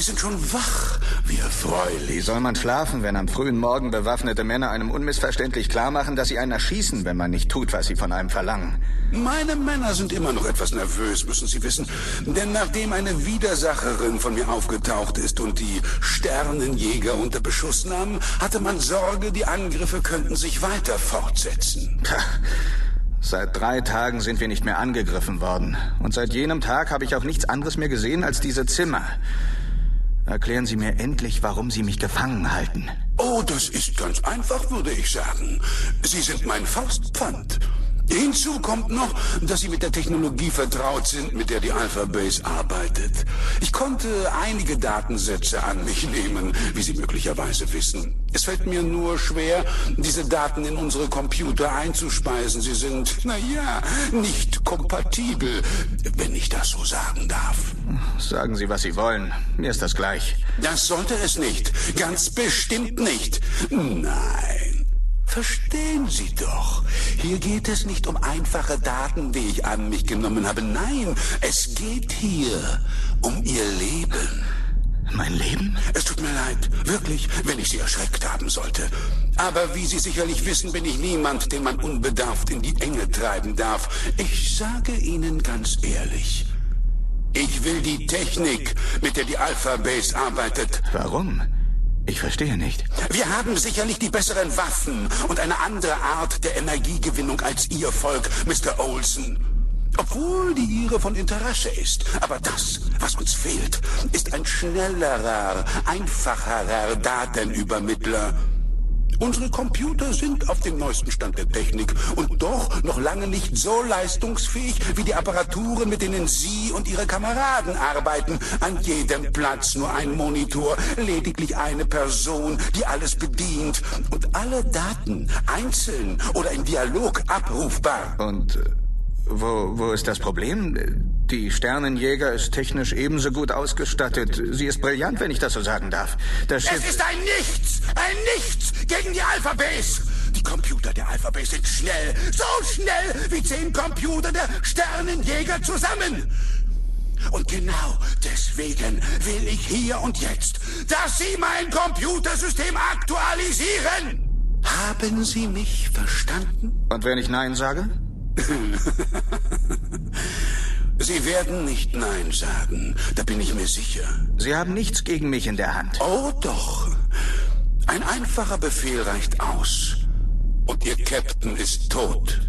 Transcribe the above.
sind schon wach. Wie erfreulich. Wie soll man schlafen, wenn am frühen Morgen bewaffnete Männer einem unmissverständlich klar machen, dass sie einen erschießen, wenn man nicht tut, was sie von einem verlangen? Meine Männer sind immer noch etwas nervös, müssen Sie wissen. Denn nachdem eine Widersacherin von mir aufgetaucht ist und die Sternenjäger unter Beschuss nahmen, hatte man Sorge, die Angriffe könnten sich weiter fortsetzen. Tja, Seit drei Tagen sind wir nicht mehr angegriffen worden. Und seit jenem Tag habe ich auch nichts anderes mehr gesehen als diese Zimmer. Erklären Sie mir endlich, warum Sie mich gefangen halten. Oh, das ist ganz einfach, würde ich sagen. Sie sind mein Faustpfand. Hinzu kommt noch, dass Sie mit der Technologie vertraut sind, mit der die Alpha-Base arbeitet. Ich konnte einige Datensätze an mich nehmen, wie Sie möglicherweise wissen. Es fällt mir nur schwer, diese Daten in unsere Computer einzuspeisen. Sie sind, naja, nicht kompatibel, wenn ich das so sagen darf. Sagen Sie, was Sie wollen. Mir ist das gleich. Das sollte es nicht. Ganz bestimmt nicht. Nein. Verstehen Sie doch. Hier geht es nicht um einfache Daten, die ich an mich genommen habe. Nein, es geht hier um Ihr Leben. Mein Leben? Es tut mir leid, wirklich, wenn ich Sie erschreckt haben sollte. Aber wie Sie sicherlich wissen, bin ich niemand, den man unbedarft in die Enge treiben darf. Ich sage Ihnen ganz ehrlich, ich will die Technik, mit der die Alpha Base arbeitet. Warum? Ich verstehe nicht. Wir haben sicherlich die besseren Waffen und eine andere Art der Energiegewinnung als Ihr Volk, Mr. Olson. Obwohl die Ihre von Interesse ist. Aber das, was uns fehlt, ist ein schnellerer, einfacherer Datenübermittler. Unsere Computer sind auf dem neuesten Stand der Technik und doch noch lange nicht so leistungsfähig wie die Apparaturen, mit denen Sie und Ihre Kameraden arbeiten. An jedem Platz nur ein Monitor, lediglich eine Person, die alles bedient und alle Daten einzeln oder im Dialog abrufbar. Und äh, wo, wo ist das Problem? Die Sternenjäger ist technisch ebenso gut ausgestattet. Sie ist brillant, wenn ich das so sagen darf. Das Schiff es ist ein Nichts! Ein Nichts gegen die Alphabase! Die Computer der Alphabase sind schnell, so schnell wie zehn Computer der Sternenjäger zusammen. Und genau deswegen will ich hier und jetzt, dass Sie mein Computersystem aktualisieren. Haben Sie mich verstanden? Und wenn ich Nein sage? Sie werden nicht Nein sagen, da bin ich mir sicher. Sie haben nichts gegen mich in der Hand. Oh doch. Ein einfacher Befehl reicht aus. Und Ihr Captain ist tot.